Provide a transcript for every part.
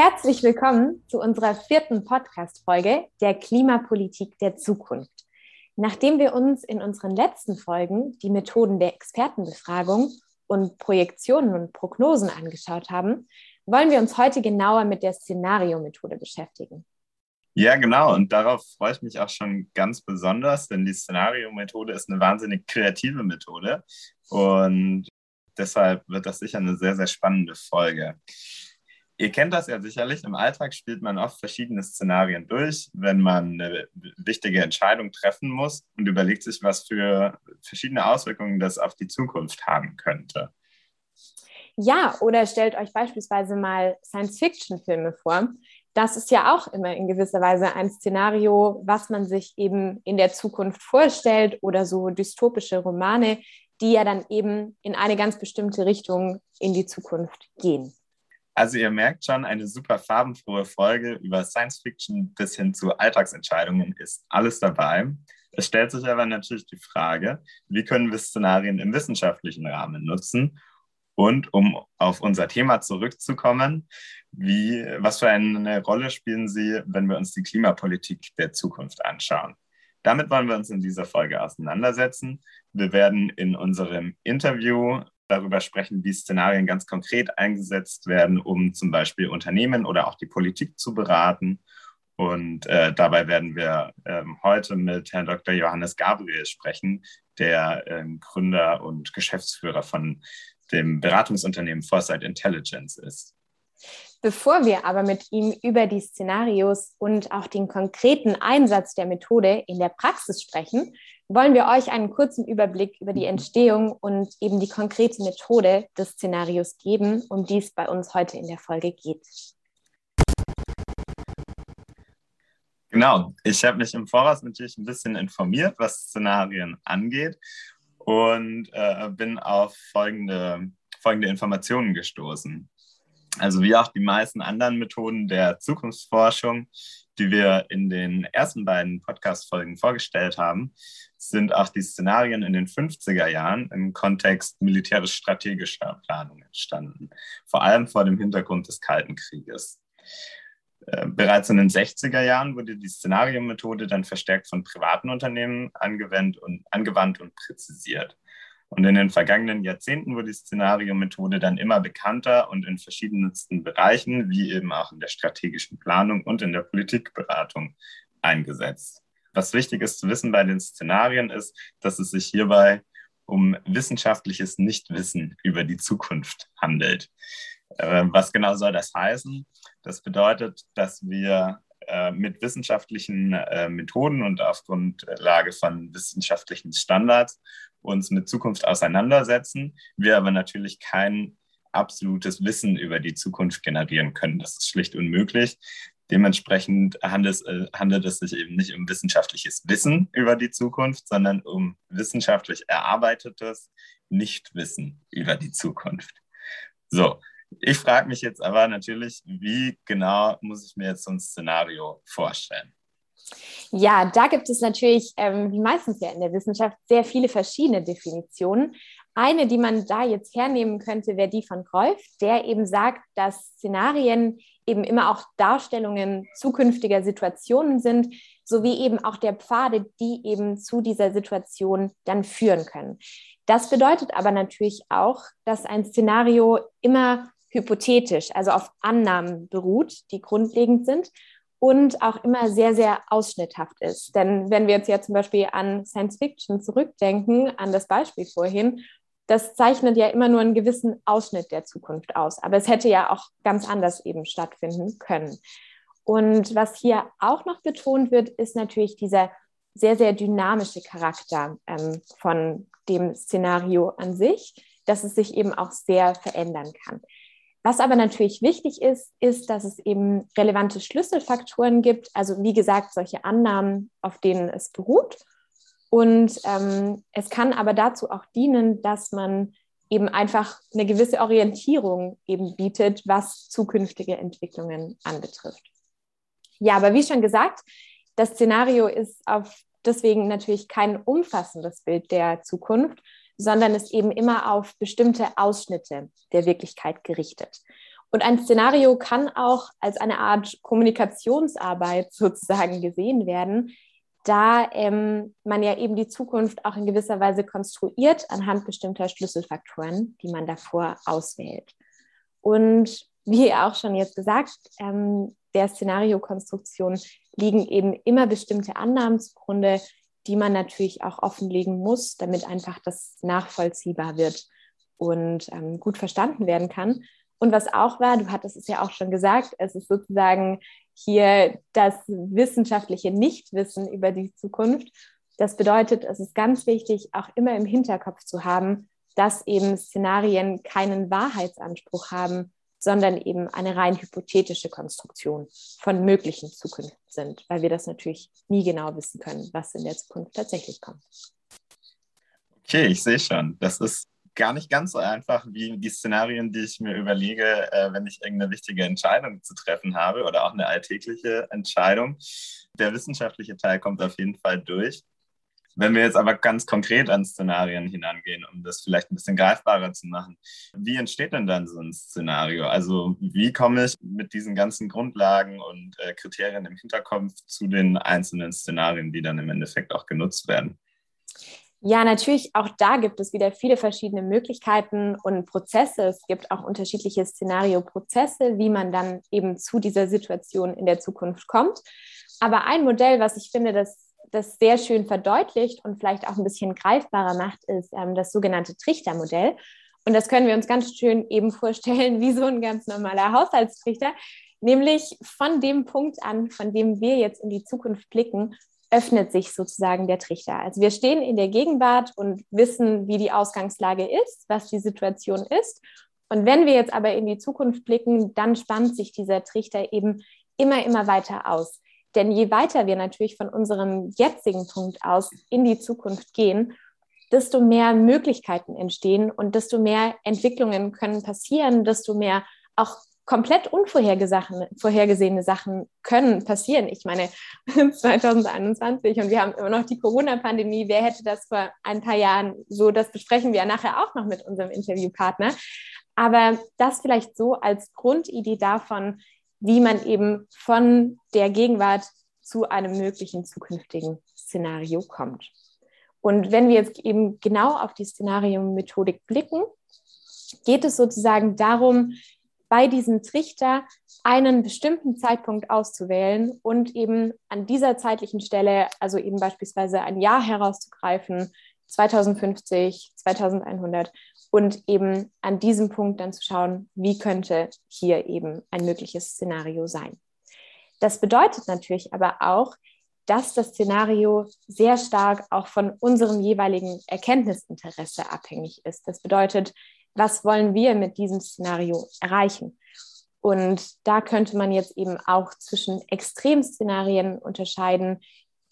Herzlich willkommen zu unserer vierten Podcast-Folge der Klimapolitik der Zukunft. Nachdem wir uns in unseren letzten Folgen die Methoden der Expertenbefragung und Projektionen und Prognosen angeschaut haben, wollen wir uns heute genauer mit der Szenario-Methode beschäftigen. Ja, genau. Und darauf freue ich mich auch schon ganz besonders, denn die Szenario-Methode ist eine wahnsinnig kreative Methode. Und deshalb wird das sicher eine sehr, sehr spannende Folge. Ihr kennt das ja sicherlich. Im Alltag spielt man oft verschiedene Szenarien durch, wenn man eine wichtige Entscheidung treffen muss und überlegt sich, was für verschiedene Auswirkungen das auf die Zukunft haben könnte. Ja, oder stellt euch beispielsweise mal Science-Fiction-Filme vor. Das ist ja auch immer in gewisser Weise ein Szenario, was man sich eben in der Zukunft vorstellt oder so dystopische Romane, die ja dann eben in eine ganz bestimmte Richtung in die Zukunft gehen. Also ihr merkt schon, eine super farbenfrohe Folge über Science Fiction bis hin zu Alltagsentscheidungen ist alles dabei. Es stellt sich aber natürlich die Frage, wie können wir Szenarien im wissenschaftlichen Rahmen nutzen? Und um auf unser Thema zurückzukommen, wie, was für eine Rolle spielen sie, wenn wir uns die Klimapolitik der Zukunft anschauen? Damit wollen wir uns in dieser Folge auseinandersetzen. Wir werden in unserem Interview darüber sprechen, wie Szenarien ganz konkret eingesetzt werden, um zum Beispiel Unternehmen oder auch die Politik zu beraten. Und äh, dabei werden wir ähm, heute mit Herrn Dr. Johannes Gabriel sprechen, der ähm, Gründer und Geschäftsführer von dem Beratungsunternehmen Foresight Intelligence ist. Bevor wir aber mit ihm über die Szenarios und auch den konkreten Einsatz der Methode in der Praxis sprechen, wollen wir euch einen kurzen Überblick über die Entstehung und eben die konkrete Methode des Szenarios geben, um die es bei uns heute in der Folge geht. Genau, ich habe mich im Voraus natürlich ein bisschen informiert, was Szenarien angeht und äh, bin auf folgende, folgende Informationen gestoßen. Also wie auch die meisten anderen Methoden der Zukunftsforschung, die wir in den ersten beiden Podcast-Folgen vorgestellt haben, sind auch die Szenarien in den 50er Jahren im Kontext militärisch-strategischer Planung entstanden, vor allem vor dem Hintergrund des Kalten Krieges. Äh, bereits in den 60er Jahren wurde die Szenariomethode dann verstärkt von privaten Unternehmen angewendet und, angewandt und präzisiert. Und in den vergangenen Jahrzehnten wurde die Szenariomethode dann immer bekannter und in verschiedensten Bereichen, wie eben auch in der strategischen Planung und in der Politikberatung, eingesetzt. Was wichtig ist zu wissen bei den Szenarien ist, dass es sich hierbei um wissenschaftliches Nichtwissen über die Zukunft handelt. Äh, was genau soll das heißen? Das bedeutet, dass wir äh, mit wissenschaftlichen äh, Methoden und auf Grundlage von wissenschaftlichen Standards uns mit Zukunft auseinandersetzen, wir aber natürlich kein absolutes Wissen über die Zukunft generieren können. Das ist schlicht unmöglich. Dementsprechend handelt, äh, handelt es sich eben nicht um wissenschaftliches Wissen über die Zukunft, sondern um wissenschaftlich erarbeitetes Nichtwissen über die Zukunft. So, ich frage mich jetzt aber natürlich, wie genau muss ich mir jetzt so ein Szenario vorstellen? Ja, da gibt es natürlich, ähm, wie meistens ja in der Wissenschaft, sehr viele verschiedene Definitionen. Eine, die man da jetzt hernehmen könnte, wäre die von Rolf, der eben sagt, dass Szenarien eben immer auch Darstellungen zukünftiger Situationen sind, sowie eben auch der Pfade, die eben zu dieser Situation dann führen können. Das bedeutet aber natürlich auch, dass ein Szenario immer hypothetisch, also auf Annahmen beruht, die grundlegend sind und auch immer sehr, sehr ausschnitthaft ist. Denn wenn wir jetzt ja zum Beispiel an Science Fiction zurückdenken, an das Beispiel vorhin, das zeichnet ja immer nur einen gewissen Ausschnitt der Zukunft aus. Aber es hätte ja auch ganz anders eben stattfinden können. Und was hier auch noch betont wird, ist natürlich dieser sehr, sehr dynamische Charakter ähm, von dem Szenario an sich, dass es sich eben auch sehr verändern kann. Was aber natürlich wichtig ist, ist, dass es eben relevante Schlüsselfaktoren gibt, also wie gesagt, solche Annahmen, auf denen es beruht. Und ähm, es kann aber dazu auch dienen, dass man eben einfach eine gewisse Orientierung eben bietet, was zukünftige Entwicklungen anbetrifft. Ja, aber wie schon gesagt, das Szenario ist auf deswegen natürlich kein umfassendes Bild der Zukunft, sondern ist eben immer auf bestimmte Ausschnitte der Wirklichkeit gerichtet. Und ein Szenario kann auch als eine Art Kommunikationsarbeit sozusagen gesehen werden, da ähm, man ja eben die Zukunft auch in gewisser Weise konstruiert anhand bestimmter Schlüsselfaktoren, die man davor auswählt. Und wie auch schon jetzt gesagt, ähm, der Szenariokonstruktion liegen eben immer bestimmte Annahmen zugrunde, die man natürlich auch offenlegen muss, damit einfach das nachvollziehbar wird und ähm, gut verstanden werden kann. Und was auch war, du hattest es ja auch schon gesagt, es ist sozusagen hier das wissenschaftliche Nichtwissen über die Zukunft. Das bedeutet, es ist ganz wichtig, auch immer im Hinterkopf zu haben, dass eben Szenarien keinen Wahrheitsanspruch haben, sondern eben eine rein hypothetische Konstruktion von möglichen Zukünften sind, weil wir das natürlich nie genau wissen können, was in der Zukunft tatsächlich kommt. Okay, ich sehe schon. Das ist gar nicht ganz so einfach wie die Szenarien, die ich mir überlege, äh, wenn ich irgendeine wichtige Entscheidung zu treffen habe oder auch eine alltägliche Entscheidung. Der wissenschaftliche Teil kommt auf jeden Fall durch. Wenn wir jetzt aber ganz konkret an Szenarien hinangehen, um das vielleicht ein bisschen greifbarer zu machen, wie entsteht denn dann so ein Szenario? Also wie komme ich mit diesen ganzen Grundlagen und äh, Kriterien im Hinterkopf zu den einzelnen Szenarien, die dann im Endeffekt auch genutzt werden? Ja, natürlich, auch da gibt es wieder viele verschiedene Möglichkeiten und Prozesse. Es gibt auch unterschiedliche Szenario-Prozesse, wie man dann eben zu dieser Situation in der Zukunft kommt. Aber ein Modell, was ich finde, das das sehr schön verdeutlicht und vielleicht auch ein bisschen greifbarer macht, ist ähm, das sogenannte Trichtermodell. Und das können wir uns ganz schön eben vorstellen wie so ein ganz normaler Haushaltstrichter. Nämlich von dem Punkt an, von dem wir jetzt in die Zukunft blicken, öffnet sich sozusagen der Trichter. Also wir stehen in der Gegenwart und wissen, wie die Ausgangslage ist, was die Situation ist. Und wenn wir jetzt aber in die Zukunft blicken, dann spannt sich dieser Trichter eben immer, immer weiter aus. Denn je weiter wir natürlich von unserem jetzigen Punkt aus in die Zukunft gehen, desto mehr Möglichkeiten entstehen und desto mehr Entwicklungen können passieren, desto mehr auch komplett unvorhergesehene Sachen können passieren. Ich meine, 2021 und wir haben immer noch die Corona-Pandemie. Wer hätte das vor ein paar Jahren so? Das besprechen wir ja nachher auch noch mit unserem Interviewpartner. Aber das vielleicht so als Grundidee davon, wie man eben von der Gegenwart zu einem möglichen zukünftigen Szenario kommt. Und wenn wir jetzt eben genau auf die Szenariomethodik blicken, geht es sozusagen darum, bei diesem Trichter einen bestimmten Zeitpunkt auszuwählen und eben an dieser zeitlichen Stelle, also eben beispielsweise ein Jahr herauszugreifen, 2050, 2100 und eben an diesem Punkt dann zu schauen, wie könnte hier eben ein mögliches Szenario sein. Das bedeutet natürlich aber auch, dass das Szenario sehr stark auch von unserem jeweiligen Erkenntnisinteresse abhängig ist. Das bedeutet, was wollen wir mit diesem Szenario erreichen? Und da könnte man jetzt eben auch zwischen Extremszenarien unterscheiden,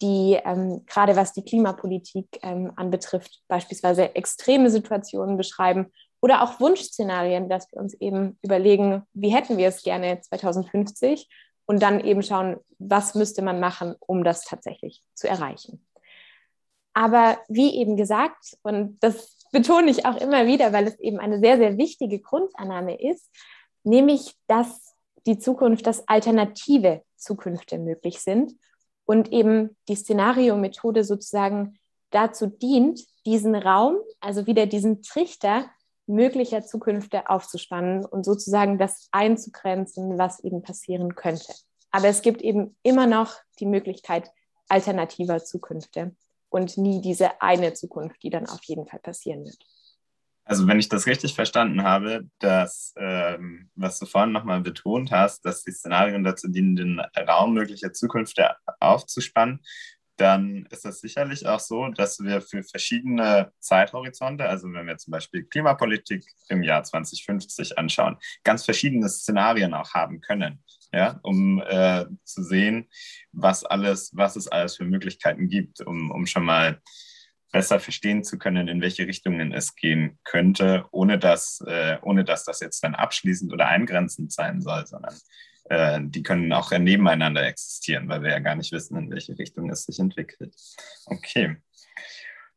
die ähm, gerade was die Klimapolitik ähm, anbetrifft, beispielsweise extreme Situationen beschreiben oder auch Wunschszenarien, dass wir uns eben überlegen, wie hätten wir es gerne 2050 und dann eben schauen, was müsste man machen, um das tatsächlich zu erreichen. Aber wie eben gesagt, und das betone ich auch immer wieder, weil es eben eine sehr, sehr wichtige Grundannahme ist, nämlich, dass die Zukunft, dass alternative Zukünfte möglich sind und eben die Szenario-Methode sozusagen dazu dient, diesen Raum, also wieder diesen Trichter möglicher Zukünfte aufzuspannen und sozusagen das einzugrenzen, was eben passieren könnte. Aber es gibt eben immer noch die Möglichkeit alternativer Zukünfte und nie diese eine Zukunft, die dann auf jeden Fall passieren wird. Also wenn ich das richtig verstanden habe, dass, ähm, was du vorhin nochmal betont hast, dass die Szenarien dazu dienen, den Raum möglicher Zukünfte aufzuspannen, dann ist es sicherlich auch so, dass wir für verschiedene Zeithorizonte, also wenn wir zum Beispiel Klimapolitik im Jahr 2050 anschauen, ganz verschiedene Szenarien auch haben können, ja, um äh, zu sehen, was alles, was es alles für Möglichkeiten gibt, um, um schon mal besser verstehen zu können, in welche Richtungen es gehen könnte, ohne dass, äh, ohne dass das jetzt dann abschließend oder eingrenzend sein soll, sondern äh, die können auch nebeneinander existieren, weil wir ja gar nicht wissen, in welche Richtung es sich entwickelt. Okay.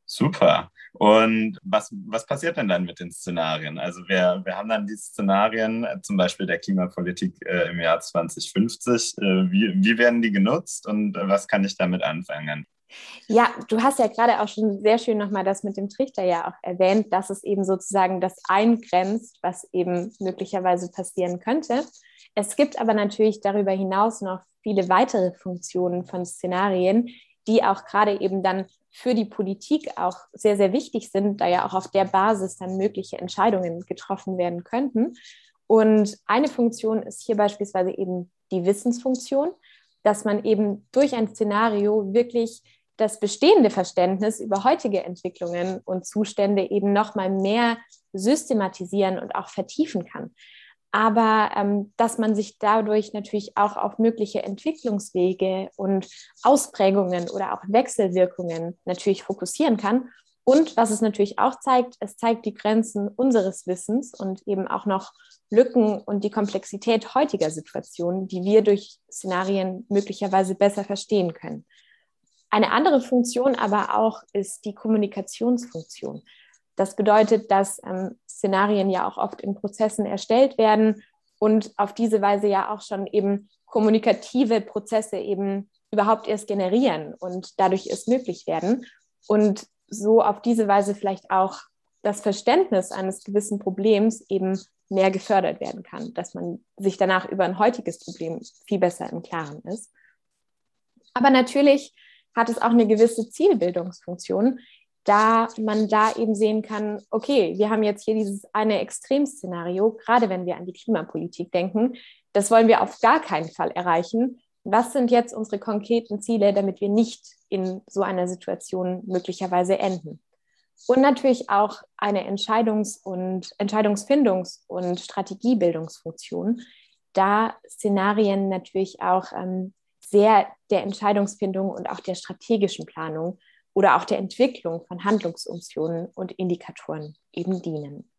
Super. Und was, was passiert denn dann mit den Szenarien? Also wir, wir haben dann die Szenarien, äh, zum Beispiel der Klimapolitik äh, im Jahr 2050. Äh, wie, wie werden die genutzt und äh, was kann ich damit anfangen? Ja, du hast ja gerade auch schon sehr schön nochmal das mit dem Trichter ja auch erwähnt, dass es eben sozusagen das eingrenzt, was eben möglicherweise passieren könnte. Es gibt aber natürlich darüber hinaus noch viele weitere Funktionen von Szenarien, die auch gerade eben dann für die Politik auch sehr, sehr wichtig sind, da ja auch auf der Basis dann mögliche Entscheidungen getroffen werden könnten. Und eine Funktion ist hier beispielsweise eben die Wissensfunktion, dass man eben durch ein Szenario wirklich das bestehende Verständnis über heutige Entwicklungen und Zustände eben noch mal mehr systematisieren und auch vertiefen kann aber ähm, dass man sich dadurch natürlich auch auf mögliche Entwicklungswege und Ausprägungen oder auch Wechselwirkungen natürlich fokussieren kann. Und was es natürlich auch zeigt, es zeigt die Grenzen unseres Wissens und eben auch noch Lücken und die Komplexität heutiger Situationen, die wir durch Szenarien möglicherweise besser verstehen können. Eine andere Funktion aber auch ist die Kommunikationsfunktion. Das bedeutet, dass ähm, Szenarien ja auch oft in Prozessen erstellt werden und auf diese Weise ja auch schon eben kommunikative Prozesse eben überhaupt erst generieren und dadurch erst möglich werden. Und so auf diese Weise vielleicht auch das Verständnis eines gewissen Problems eben mehr gefördert werden kann, dass man sich danach über ein heutiges Problem viel besser im Klaren ist. Aber natürlich hat es auch eine gewisse Zielbildungsfunktion, da man da eben sehen kann, okay, wir haben jetzt hier dieses eine Extremszenario, gerade wenn wir an die Klimapolitik denken, das wollen wir auf gar keinen Fall erreichen. Was sind jetzt unsere konkreten Ziele, damit wir nicht in so einer Situation möglicherweise enden? Und natürlich auch eine Entscheidungs- und Entscheidungsfindungs- und Strategiebildungsfunktion, da Szenarien natürlich auch ähm, sehr der Entscheidungsfindung und auch der strategischen Planung oder auch der Entwicklung von Handlungsoptionen und Indikatoren eben dienen.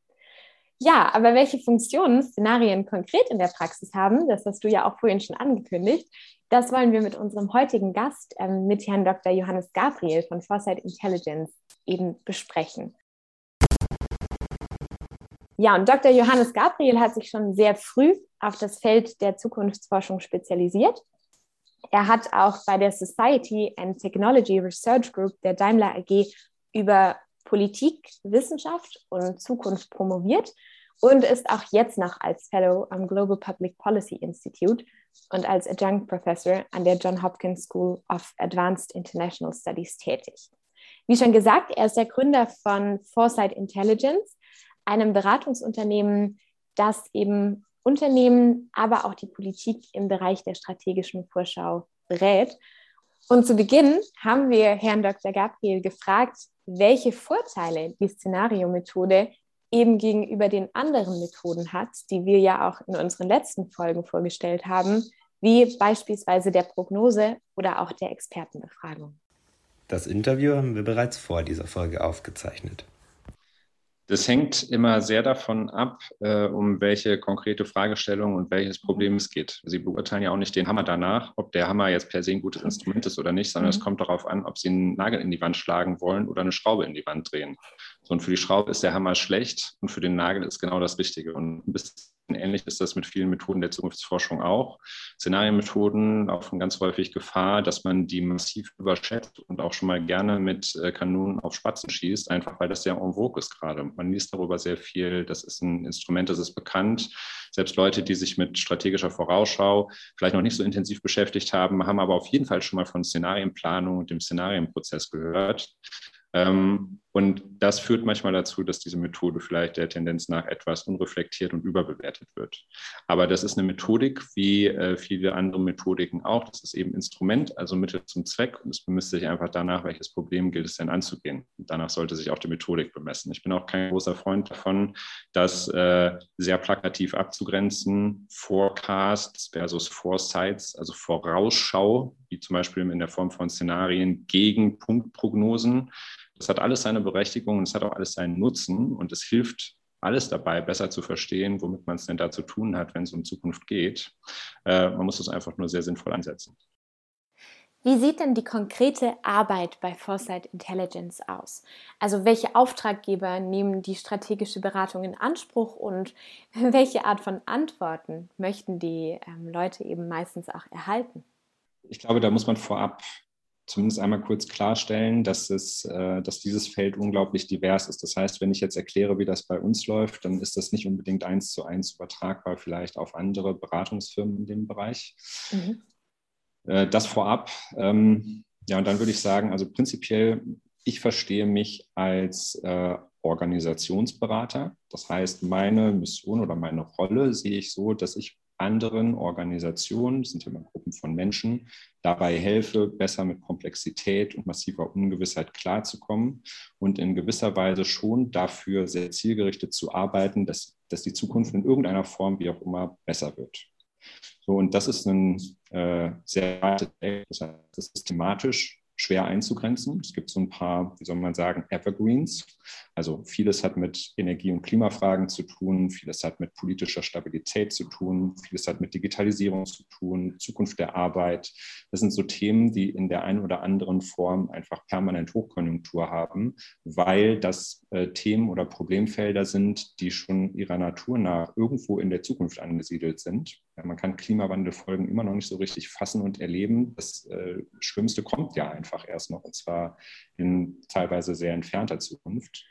Ja, aber welche Funktionen Szenarien konkret in der Praxis haben, das hast du ja auch vorhin schon angekündigt, das wollen wir mit unserem heutigen Gast, ähm, mit Herrn Dr. Johannes Gabriel von Foresight Intelligence eben besprechen. Ja, und Dr. Johannes Gabriel hat sich schon sehr früh auf das Feld der Zukunftsforschung spezialisiert er hat auch bei der Society and Technology Research Group der Daimler AG über Politik, Wissenschaft und Zukunft promoviert und ist auch jetzt noch als Fellow am Global Public Policy Institute und als Adjunct Professor an der John Hopkins School of Advanced International Studies tätig. Wie schon gesagt, er ist der Gründer von Foresight Intelligence, einem Beratungsunternehmen, das eben Unternehmen, aber auch die Politik im Bereich der strategischen Vorschau berät. Und zu Beginn haben wir Herrn Dr. Gabriel gefragt, welche Vorteile die Szenariomethode eben gegenüber den anderen Methoden hat, die wir ja auch in unseren letzten Folgen vorgestellt haben, wie beispielsweise der Prognose oder auch der Expertenbefragung. Das Interview haben wir bereits vor dieser Folge aufgezeichnet. Das hängt immer sehr davon ab, äh, um welche konkrete Fragestellung und welches Problem es geht. Sie beurteilen ja auch nicht den Hammer danach, ob der Hammer jetzt per se ein gutes Instrument ist oder nicht, sondern mhm. es kommt darauf an, ob Sie einen Nagel in die Wand schlagen wollen oder eine Schraube in die Wand drehen. So, und für die Schraube ist der Hammer schlecht und für den Nagel ist genau das Richtige. Und bis Ähnlich ist das mit vielen Methoden der Zukunftsforschung auch. Szenarienmethoden laufen ganz häufig Gefahr, dass man die massiv überschätzt und auch schon mal gerne mit äh, Kanonen auf Spatzen schießt, einfach weil das sehr en vogue ist gerade. Man liest darüber sehr viel. Das ist ein Instrument, das ist bekannt. Selbst Leute, die sich mit strategischer Vorausschau vielleicht noch nicht so intensiv beschäftigt haben, haben aber auf jeden Fall schon mal von Szenarienplanung und dem Szenarienprozess gehört. Ähm, und das führt manchmal dazu, dass diese Methode vielleicht der Tendenz nach etwas unreflektiert und überbewertet wird. Aber das ist eine Methodik, wie äh, viele andere Methodiken auch. Das ist eben Instrument, also Mittel zum Zweck. Und es bemisst sich einfach danach, welches Problem gilt es denn anzugehen. Und danach sollte sich auch die Methodik bemessen. Ich bin auch kein großer Freund davon, das äh, sehr plakativ abzugrenzen. Forecasts versus Foresights, also Vorausschau, wie zum Beispiel in der Form von Szenarien gegen Punktprognosen das hat alles seine Berechtigung und es hat auch alles seinen Nutzen und es hilft alles dabei, besser zu verstehen, womit man es denn da zu tun hat, wenn es um Zukunft geht. Äh, man muss es einfach nur sehr sinnvoll einsetzen. Wie sieht denn die konkrete Arbeit bei Foresight Intelligence aus? Also welche Auftraggeber nehmen die strategische Beratung in Anspruch und welche Art von Antworten möchten die ähm, Leute eben meistens auch erhalten? Ich glaube, da muss man vorab zumindest einmal kurz klarstellen, dass, es, äh, dass dieses Feld unglaublich divers ist. Das heißt, wenn ich jetzt erkläre, wie das bei uns läuft, dann ist das nicht unbedingt eins zu eins übertragbar, vielleicht auf andere Beratungsfirmen in dem Bereich. Mhm. Äh, das vorab. Ähm, ja, und dann würde ich sagen, also prinzipiell, ich verstehe mich als äh, Organisationsberater. Das heißt, meine Mission oder meine Rolle sehe ich so, dass ich anderen Organisationen, das sind immer Gruppen von Menschen, dabei helfe, besser mit Komplexität und massiver Ungewissheit klarzukommen und in gewisser Weise schon dafür sehr zielgerichtet zu arbeiten, dass, dass die Zukunft in irgendeiner Form, wie auch immer, besser wird. So, und das ist ein äh, sehr das ist thematisch schwer einzugrenzen. Es gibt so ein paar, wie soll man sagen, Evergreens. Also vieles hat mit Energie- und Klimafragen zu tun, vieles hat mit politischer Stabilität zu tun, vieles hat mit Digitalisierung zu tun, Zukunft der Arbeit. Das sind so Themen, die in der einen oder anderen Form einfach permanent Hochkonjunktur haben, weil das äh, Themen oder Problemfelder sind, die schon ihrer Natur nach irgendwo in der Zukunft angesiedelt sind. Ja, man kann Klimawandelfolgen immer noch nicht so richtig fassen und erleben. Das äh, Schlimmste kommt ja einfach erst noch, und zwar in teilweise sehr entfernter Zukunft.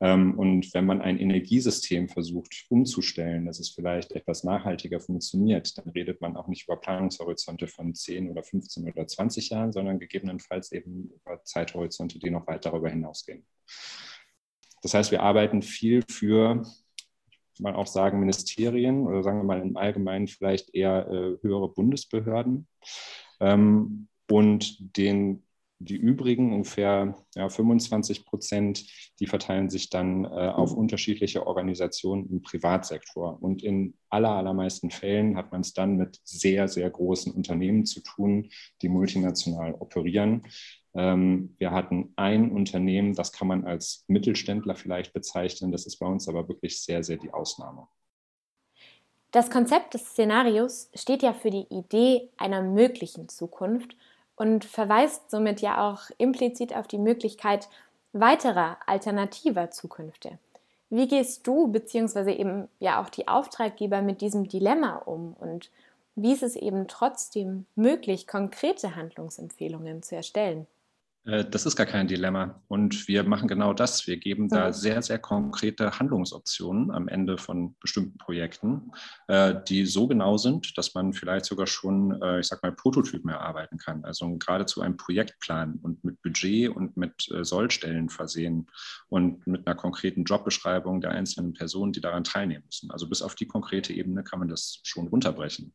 Ähm, und wenn man ein Energiesystem versucht umzustellen, dass es vielleicht etwas nachhaltiger funktioniert, dann redet man auch nicht über Planungshorizonte von 10 oder 15 oder 20 Jahren, sondern gegebenenfalls eben über Zeithorizonte, die noch weit darüber hinausgehen. Das heißt, wir arbeiten viel für man auch sagen, Ministerien oder sagen wir mal im Allgemeinen vielleicht eher äh, höhere Bundesbehörden. Ähm, und den die übrigen, ungefähr ja, 25 Prozent, die verteilen sich dann äh, auf unterschiedliche Organisationen im Privatsektor. Und in aller, allermeisten Fällen hat man es dann mit sehr, sehr großen Unternehmen zu tun, die multinational operieren. Ähm, wir hatten ein Unternehmen, das kann man als Mittelständler vielleicht bezeichnen. Das ist bei uns aber wirklich sehr, sehr die Ausnahme. Das Konzept des Szenarios steht ja für die Idee einer möglichen Zukunft und verweist somit ja auch implizit auf die Möglichkeit weiterer alternativer Zukünfte. Wie gehst du bzw. eben ja auch die Auftraggeber mit diesem Dilemma um und wie ist es eben trotzdem möglich, konkrete Handlungsempfehlungen zu erstellen? Äh, das ist gar kein Dilemma. Und wir machen genau das. Wir geben da sehr, sehr konkrete Handlungsoptionen am Ende von bestimmten Projekten, äh, die so genau sind, dass man vielleicht sogar schon, äh, ich sag mal, Prototypen erarbeiten kann. Also geradezu einen Projektplan und mit Budget und mit Sollstellen versehen und mit einer konkreten Jobbeschreibung der einzelnen Personen, die daran teilnehmen müssen. Also bis auf die konkrete Ebene kann man das schon runterbrechen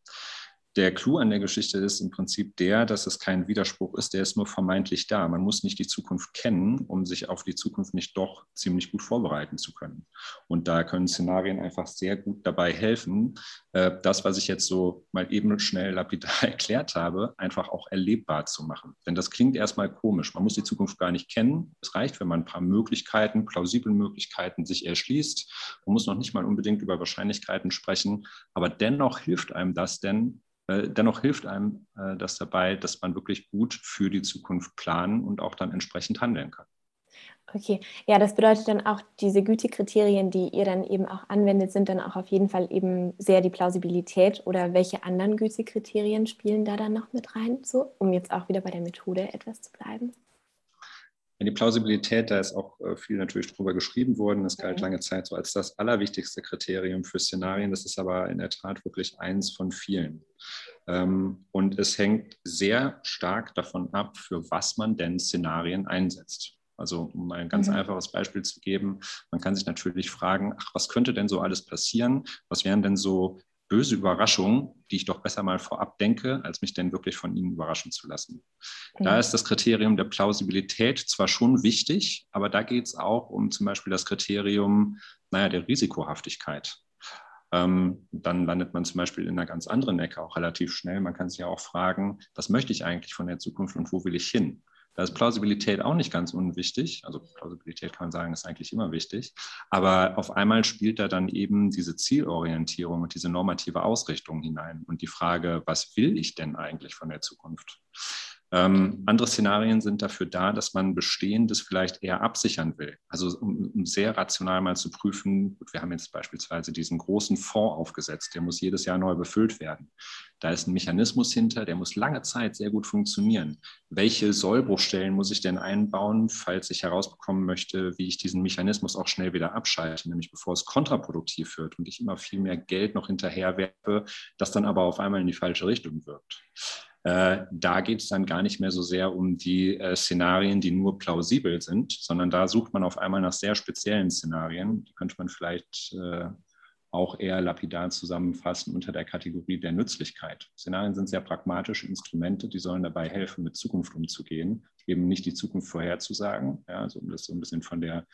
der Clou an der Geschichte ist im Prinzip der, dass es kein Widerspruch ist, der ist nur vermeintlich da. Man muss nicht die Zukunft kennen, um sich auf die Zukunft nicht doch ziemlich gut vorbereiten zu können. Und da können Szenarien einfach sehr gut dabei helfen, äh, das, was ich jetzt so mal eben schnell lapidar erklärt habe, einfach auch erlebbar zu machen. Denn das klingt erstmal komisch. Man muss die Zukunft gar nicht kennen. Es reicht, wenn man ein paar Möglichkeiten, plausible Möglichkeiten sich erschließt. Man muss noch nicht mal unbedingt über Wahrscheinlichkeiten sprechen, aber dennoch hilft einem das denn, äh, dennoch hilft einem äh, das dabei, dass man wirklich gut für die Zukunft planen und auch dann entsprechend handeln kann. Okay, ja, das bedeutet dann auch, diese Gütekriterien, die ihr dann eben auch anwendet, sind dann auch auf jeden Fall eben sehr die Plausibilität oder welche anderen Gütekriterien spielen da dann noch mit rein, so, um jetzt auch wieder bei der Methode etwas zu bleiben? Die Plausibilität, da ist auch äh, viel natürlich drüber geschrieben worden. Das galt mhm. lange Zeit so als das allerwichtigste Kriterium für Szenarien. Das ist aber in der Tat wirklich eins von vielen. Ähm, und es hängt sehr stark davon ab, für was man denn Szenarien einsetzt. Also um ein ganz mhm. einfaches Beispiel zu geben, man kann sich natürlich fragen, ach, was könnte denn so alles passieren? Was wären denn so böse Überraschungen, die ich doch besser mal vorab denke, als mich denn wirklich von ihnen überraschen zu lassen. Mhm. Da ist das Kriterium der Plausibilität zwar schon wichtig, aber da geht es auch um zum Beispiel das Kriterium, naja, der Risikohaftigkeit. Ähm, dann landet man zum Beispiel in einer ganz anderen Ecke auch relativ schnell. Man kann sich ja auch fragen, was möchte ich eigentlich von der Zukunft und wo will ich hin? Da ist Plausibilität auch nicht ganz unwichtig. Also Plausibilität kann man sagen, ist eigentlich immer wichtig. Aber auf einmal spielt da dann eben diese Zielorientierung und diese normative Ausrichtung hinein und die Frage, was will ich denn eigentlich von der Zukunft? Ähm, andere Szenarien sind dafür da, dass man Bestehendes vielleicht eher absichern will. Also um, um, sehr rational mal zu prüfen, wir haben jetzt beispielsweise diesen großen Fonds aufgesetzt, der muss jedes Jahr neu befüllt werden. Da ist ein Mechanismus hinter, der muss lange Zeit sehr gut funktionieren. Welche Sollbruchstellen muss ich denn einbauen, falls ich herausbekommen möchte, wie ich diesen Mechanismus auch schnell wieder abschalte, nämlich bevor es kontraproduktiv wird und ich immer viel mehr Geld noch hinterherwerfe, das dann aber auf einmal in die falsche Richtung wirkt. Äh, da geht es dann gar nicht mehr so sehr um die äh, Szenarien, die nur plausibel sind, sondern da sucht man auf einmal nach sehr speziellen Szenarien. Die könnte man vielleicht äh, auch eher lapidar zusammenfassen unter der Kategorie der Nützlichkeit. Szenarien sind sehr pragmatische Instrumente, die sollen dabei helfen, mit Zukunft umzugehen, eben nicht die Zukunft vorherzusagen, ja, also um das so ein bisschen von der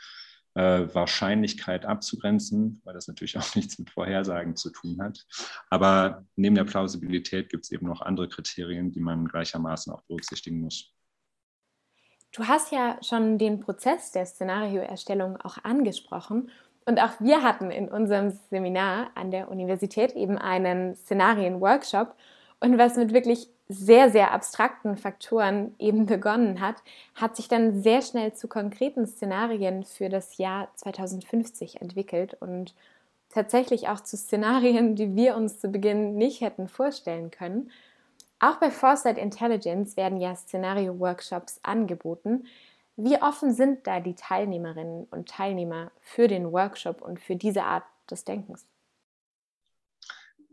äh, Wahrscheinlichkeit abzugrenzen, weil das natürlich auch nichts mit Vorhersagen zu tun hat. Aber neben der Plausibilität gibt es eben noch andere Kriterien, die man gleichermaßen auch berücksichtigen muss. Du hast ja schon den Prozess der Szenarioerstellung auch angesprochen. Und auch wir hatten in unserem Seminar an der Universität eben einen Szenarien-Workshop. Und was mit wirklich sehr, sehr abstrakten Faktoren eben begonnen hat, hat sich dann sehr schnell zu konkreten Szenarien für das Jahr 2050 entwickelt und tatsächlich auch zu Szenarien, die wir uns zu Beginn nicht hätten vorstellen können. Auch bei Foresight Intelligence werden ja Szenario-Workshops angeboten. Wie offen sind da die Teilnehmerinnen und Teilnehmer für den Workshop und für diese Art des Denkens?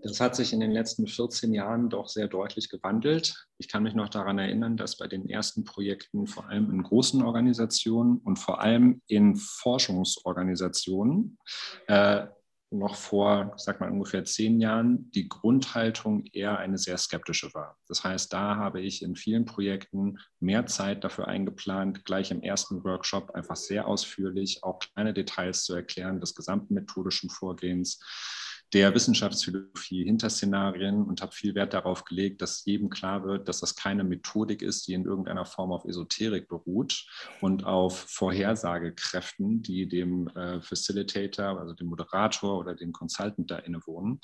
Das hat sich in den letzten 14 Jahren doch sehr deutlich gewandelt. Ich kann mich noch daran erinnern, dass bei den ersten Projekten vor allem in großen Organisationen und vor allem in Forschungsorganisationen äh, noch vor, sag mal, ungefähr zehn Jahren die Grundhaltung eher eine sehr skeptische war. Das heißt, da habe ich in vielen Projekten mehr Zeit dafür eingeplant, gleich im ersten Workshop einfach sehr ausführlich auch kleine Details zu erklären des gesamten methodischen Vorgehens der Wissenschaftsphilosophie hinter Szenarien und habe viel Wert darauf gelegt, dass jedem klar wird, dass das keine Methodik ist, die in irgendeiner Form auf Esoterik beruht und auf Vorhersagekräften, die dem äh, Facilitator, also dem Moderator oder dem Consultant da innewohnen.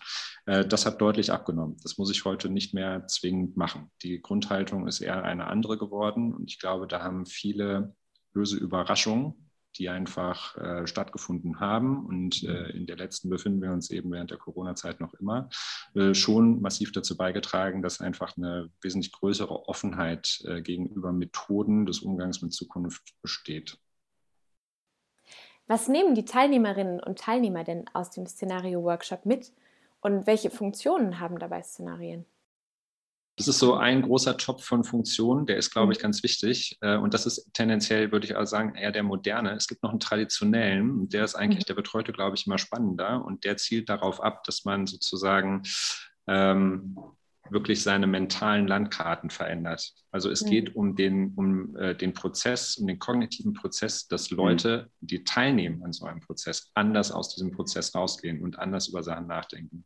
Äh, das hat deutlich abgenommen. Das muss ich heute nicht mehr zwingend machen. Die Grundhaltung ist eher eine andere geworden und ich glaube, da haben viele böse Überraschungen die einfach äh, stattgefunden haben. Und äh, in der letzten befinden wir uns eben während der Corona-Zeit noch immer, äh, schon massiv dazu beigetragen, dass einfach eine wesentlich größere Offenheit äh, gegenüber Methoden des Umgangs mit Zukunft besteht. Was nehmen die Teilnehmerinnen und Teilnehmer denn aus dem Szenario-Workshop mit? Und welche Funktionen haben dabei Szenarien? Das ist so ein großer Topf von Funktionen, der ist, glaube ich, mhm. ganz wichtig. Äh, und das ist tendenziell, würde ich auch sagen, eher der moderne. Es gibt noch einen traditionellen, der ist eigentlich, mhm. der wird heute, glaube ich, immer spannender. Und der zielt darauf ab, dass man sozusagen ähm, wirklich seine mentalen Landkarten verändert. Also es mhm. geht um den, um äh, den Prozess, um den kognitiven Prozess, dass Leute, die teilnehmen an so einem Prozess, anders aus diesem Prozess rausgehen und anders über Sachen nachdenken.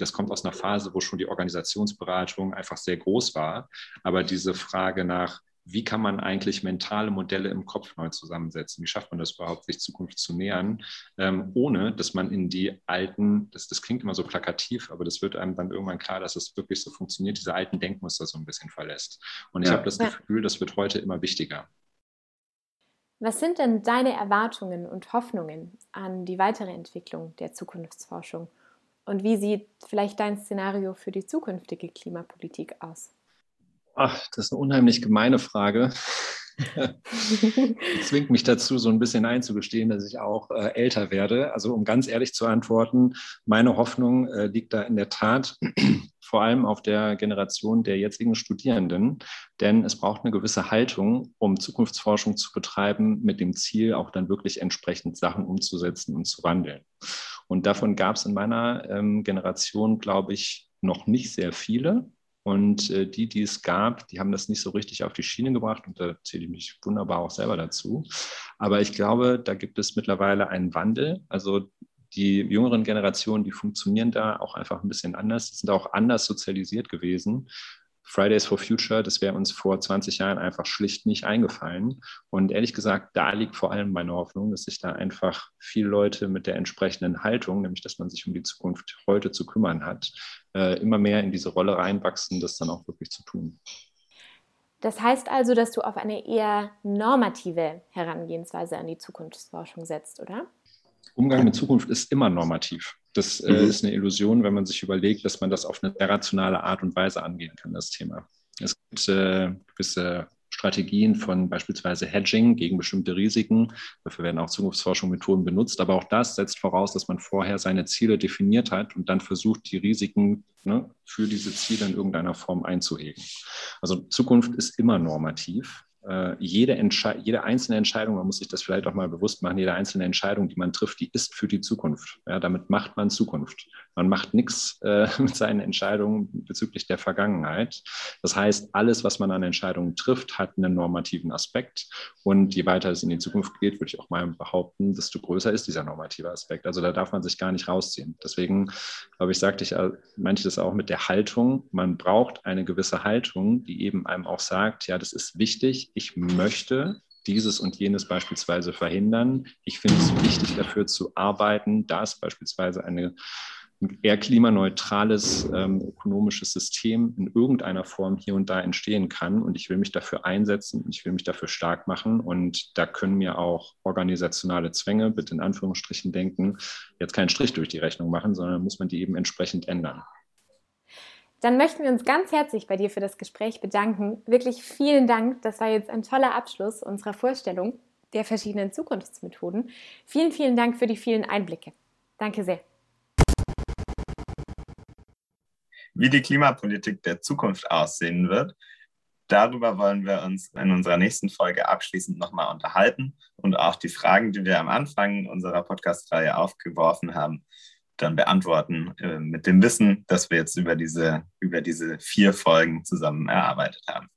Das kommt aus einer Phase, wo schon die Organisationsberatung einfach sehr groß war. Aber diese Frage nach, wie kann man eigentlich mentale Modelle im Kopf neu zusammensetzen? Wie schafft man das überhaupt, sich Zukunft zu nähern, ähm, ohne dass man in die alten, das, das klingt immer so plakativ, aber das wird einem dann irgendwann klar, dass es wirklich so funktioniert, diese alten Denkmuster so ein bisschen verlässt. Und ich ja. habe das Gefühl, das wird heute immer wichtiger. Was sind denn deine Erwartungen und Hoffnungen an die weitere Entwicklung der Zukunftsforschung? Und wie sieht vielleicht dein Szenario für die zukünftige Klimapolitik aus? Ach, das ist eine unheimlich gemeine Frage. zwingt mich dazu, so ein bisschen einzugestehen, dass ich auch äh, älter werde. Also um ganz ehrlich zu antworten, meine Hoffnung äh, liegt da in der Tat vor allem auf der Generation der jetzigen Studierenden, denn es braucht eine gewisse Haltung, um Zukunftsforschung zu betreiben, mit dem Ziel, auch dann wirklich entsprechend Sachen umzusetzen und zu wandeln. Und davon gab es in meiner ähm, Generation, glaube ich, noch nicht sehr viele. Und äh, die, die es gab, die haben das nicht so richtig auf die Schiene gebracht. Und da zähle ich mich wunderbar auch selber dazu. Aber ich glaube, da gibt es mittlerweile einen Wandel. Also die jüngeren Generationen, die funktionieren da auch einfach ein bisschen anders. Die sind auch anders sozialisiert gewesen. Fridays for Future, das wäre uns vor 20 Jahren einfach schlicht nicht eingefallen. Und ehrlich gesagt, da liegt vor allem meine Hoffnung, dass sich da einfach viele Leute mit der entsprechenden Haltung, nämlich dass man sich um die Zukunft heute zu kümmern hat, äh, immer mehr in diese Rolle reinwachsen, das dann auch wirklich zu tun. Das heißt also, dass du auf eine eher normative Herangehensweise an die Zukunftsforschung setzt, oder? Umgang mit Zukunft ist immer normativ. Das äh, mhm. ist eine Illusion, wenn man sich überlegt, dass man das auf eine sehr rationale Art und Weise angehen kann, das Thema. Es gibt äh, gewisse Strategien von beispielsweise Hedging gegen bestimmte Risiken. Dafür werden auch Zukunftsforschung Methoden benutzt. Aber auch das setzt voraus, dass man vorher seine Ziele definiert hat und dann versucht, die Risiken ne, für diese Ziele in irgendeiner Form einzuhegen. Also Zukunft ist immer normativ äh, jede, jede einzelne Entscheidung, man muss sich das vielleicht auch mal bewusst machen, jede einzelne Entscheidung, die man trifft, die ist für die Zukunft. Ja, damit macht man Zukunft. Man macht nichts äh, mit seinen Entscheidungen bezüglich der Vergangenheit. Das heißt, alles, was man an Entscheidungen trifft, hat einen normativen Aspekt. Und je weiter es in die Zukunft geht, würde ich auch mal behaupten, desto größer ist dieser normative Aspekt. Also da darf man sich gar nicht rausziehen. Deswegen, glaube ich, sagte ich, äh, meinte ich das auch mit der Haltung. Man braucht eine gewisse Haltung, die eben einem auch sagt, ja, das ist wichtig. Ich möchte dieses und jenes beispielsweise verhindern. Ich finde es wichtig, dafür zu arbeiten, dass beispielsweise eine eher klimaneutrales ähm, ökonomisches System in irgendeiner Form hier und da entstehen kann. Und ich will mich dafür einsetzen, ich will mich dafür stark machen. Und da können mir auch organisationale Zwänge, bitte in Anführungsstrichen denken, jetzt keinen Strich durch die Rechnung machen, sondern muss man die eben entsprechend ändern. Dann möchten wir uns ganz herzlich bei dir für das Gespräch bedanken. Wirklich vielen Dank. Das war jetzt ein toller Abschluss unserer Vorstellung der verschiedenen Zukunftsmethoden. Vielen, vielen Dank für die vielen Einblicke. Danke sehr. Wie die Klimapolitik der Zukunft aussehen wird, darüber wollen wir uns in unserer nächsten Folge abschließend nochmal unterhalten und auch die Fragen, die wir am Anfang unserer Podcast-Reihe aufgeworfen haben, dann beantworten äh, mit dem Wissen, das wir jetzt über diese, über diese vier Folgen zusammen erarbeitet haben.